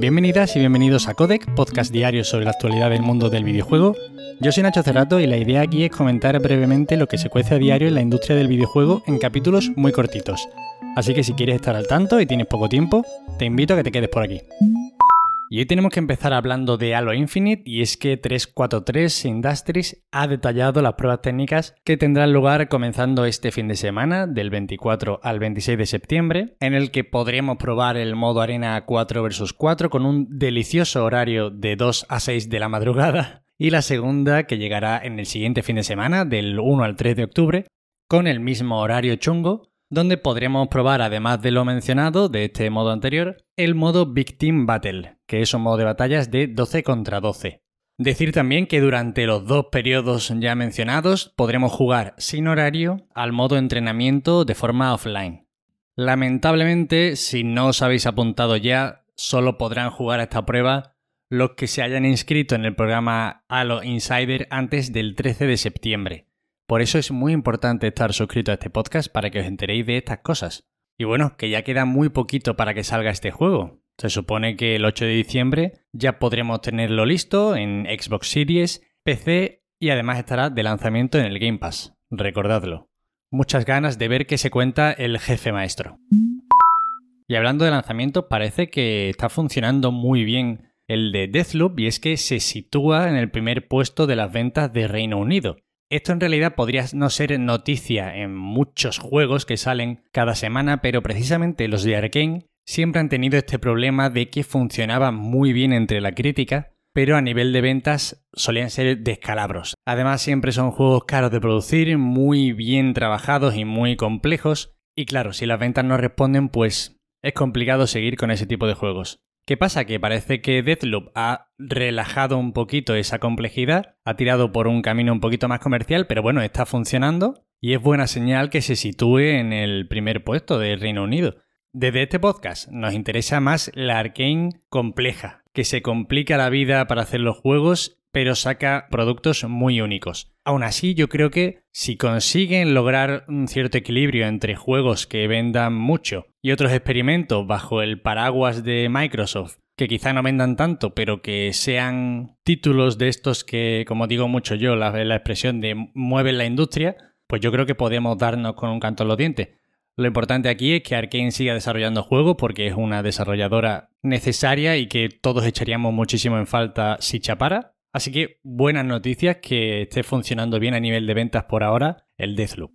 Bienvenidas y bienvenidos a Codec, podcast diario sobre la actualidad del mundo del videojuego. Yo soy Nacho Cerrato y la idea aquí es comentar brevemente lo que se cuece a diario en la industria del videojuego en capítulos muy cortitos. Así que si quieres estar al tanto y tienes poco tiempo, te invito a que te quedes por aquí. Y hoy tenemos que empezar hablando de Halo Infinite y es que 343 Industries ha detallado las pruebas técnicas que tendrán lugar comenzando este fin de semana, del 24 al 26 de septiembre, en el que podremos probar el modo arena 4 vs 4 con un delicioso horario de 2 a 6 de la madrugada y la segunda que llegará en el siguiente fin de semana, del 1 al 3 de octubre, con el mismo horario chungo donde podremos probar, además de lo mencionado de este modo anterior, el modo Team Battle, que es un modo de batallas de 12 contra 12. Decir también que durante los dos periodos ya mencionados podremos jugar sin horario al modo entrenamiento de forma offline. Lamentablemente, si no os habéis apuntado ya, solo podrán jugar a esta prueba los que se hayan inscrito en el programa Halo Insider antes del 13 de septiembre. Por eso es muy importante estar suscrito a este podcast para que os enteréis de estas cosas. Y bueno, que ya queda muy poquito para que salga este juego. Se supone que el 8 de diciembre ya podremos tenerlo listo en Xbox Series, PC y además estará de lanzamiento en el Game Pass. Recordadlo. Muchas ganas de ver qué se cuenta el jefe maestro. Y hablando de lanzamiento, parece que está funcionando muy bien el de Deathloop y es que se sitúa en el primer puesto de las ventas de Reino Unido. Esto en realidad podría no ser noticia en muchos juegos que salen cada semana, pero precisamente los de Arkane siempre han tenido este problema de que funcionaban muy bien entre la crítica, pero a nivel de ventas solían ser descalabros. Además siempre son juegos caros de producir, muy bien trabajados y muy complejos, y claro, si las ventas no responden, pues es complicado seguir con ese tipo de juegos. ¿Qué pasa? Que parece que Deathloop ha relajado un poquito esa complejidad, ha tirado por un camino un poquito más comercial, pero bueno, está funcionando y es buena señal que se sitúe en el primer puesto del Reino Unido. Desde este podcast nos interesa más la Arkane compleja, que se complica la vida para hacer los juegos pero saca productos muy únicos. Aún así, yo creo que si consiguen lograr un cierto equilibrio entre juegos que vendan mucho y otros experimentos bajo el paraguas de Microsoft, que quizá no vendan tanto, pero que sean títulos de estos que, como digo mucho yo, la, expresión de mueven la industria, pues yo creo que podemos darnos con un canto en los dientes. Lo importante aquí es que Arkane siga desarrollando juegos porque es una desarrolladora necesaria y que todos echaríamos muchísimo en falta si chapara. Así que buenas noticias que esté funcionando bien a nivel de ventas por ahora el Deathloop.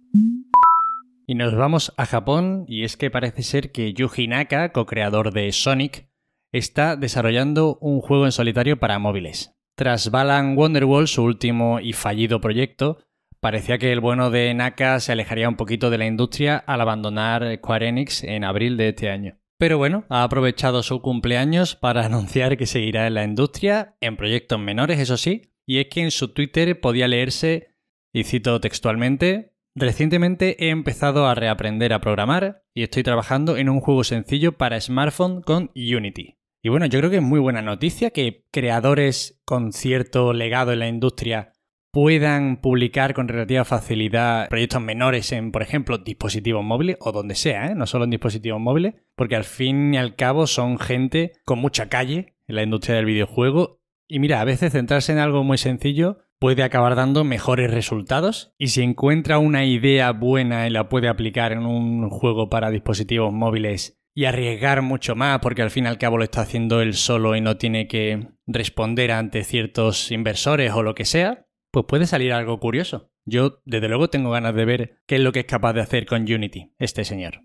Y nos vamos a Japón y es que parece ser que Yuji Naka, co-creador de Sonic, está desarrollando un juego en solitario para móviles. Tras Balan Wonderwall, su último y fallido proyecto, parecía que el bueno de Naka se alejaría un poquito de la industria al abandonar Square Enix en abril de este año. Pero bueno, ha aprovechado su cumpleaños para anunciar que seguirá en la industria, en proyectos menores, eso sí, y es que en su Twitter podía leerse, y cito textualmente, Recientemente he empezado a reaprender a programar y estoy trabajando en un juego sencillo para smartphone con Unity. Y bueno, yo creo que es muy buena noticia que creadores con cierto legado en la industria puedan publicar con relativa facilidad proyectos menores en, por ejemplo, dispositivos móviles o donde sea, ¿eh? no solo en dispositivos móviles, porque al fin y al cabo son gente con mucha calle en la industria del videojuego. Y mira, a veces centrarse en algo muy sencillo puede acabar dando mejores resultados y si encuentra una idea buena y la puede aplicar en un juego para dispositivos móviles y arriesgar mucho más porque al fin y al cabo lo está haciendo él solo y no tiene que responder ante ciertos inversores o lo que sea, pues puede salir algo curioso. Yo, desde luego, tengo ganas de ver qué es lo que es capaz de hacer con Unity, este señor.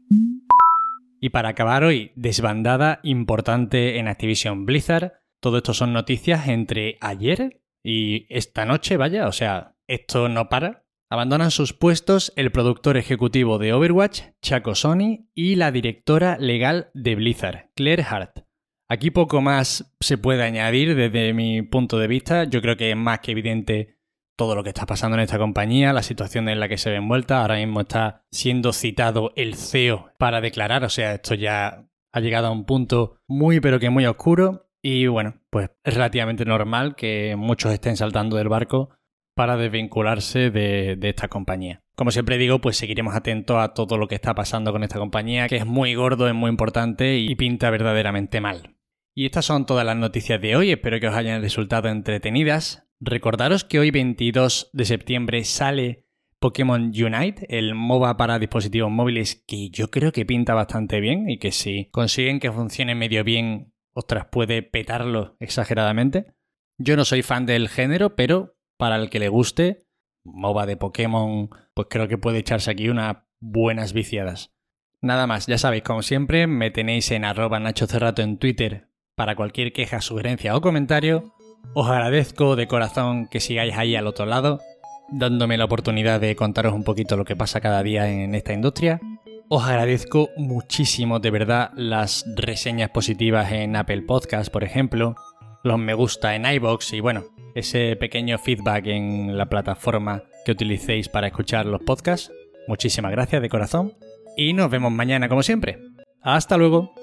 Y para acabar hoy, desbandada importante en Activision Blizzard. Todo esto son noticias entre ayer y esta noche, vaya, o sea, esto no para. Abandonan sus puestos el productor ejecutivo de Overwatch, Chaco Sony, y la directora legal de Blizzard, Claire Hart. Aquí poco más se puede añadir desde mi punto de vista. Yo creo que es más que evidente todo lo que está pasando en esta compañía, la situación en la que se ve envuelta. Ahora mismo está siendo citado el CEO para declarar, o sea, esto ya ha llegado a un punto muy pero que muy oscuro. Y bueno, pues es relativamente normal que muchos estén saltando del barco para desvincularse de, de, esta compañía. Como siempre digo, pues seguiremos atentos a todo lo que está pasando con esta compañía, que es muy gordo, es muy importante y pinta verdaderamente mal. Y estas son todas las noticias de hoy, espero que os hayan resultado entretenidas. Recordaros que hoy 22 de septiembre sale Pokémon Unite, el MOBA para dispositivos móviles que yo creo que pinta bastante bien y que si consiguen que funcione medio bien, ostras, puede petarlo exageradamente. Yo no soy fan del género, pero para el que le guste, MOBA de Pokémon, pues creo que puede echarse aquí unas buenas viciadas. Nada más, ya sabéis, como siempre, me tenéis en arroba Nacho Cerrato en Twitter para cualquier queja, sugerencia o comentario. Os agradezco de corazón que sigáis ahí al otro lado dándome la oportunidad de contaros un poquito lo que pasa cada día en esta industria. Os agradezco muchísimo de verdad las reseñas positivas en Apple Podcast, por ejemplo, los me gusta en iBox y bueno, ese pequeño feedback en la plataforma que utilicéis para escuchar los podcasts. Muchísimas gracias de corazón y nos vemos mañana como siempre. Hasta luego.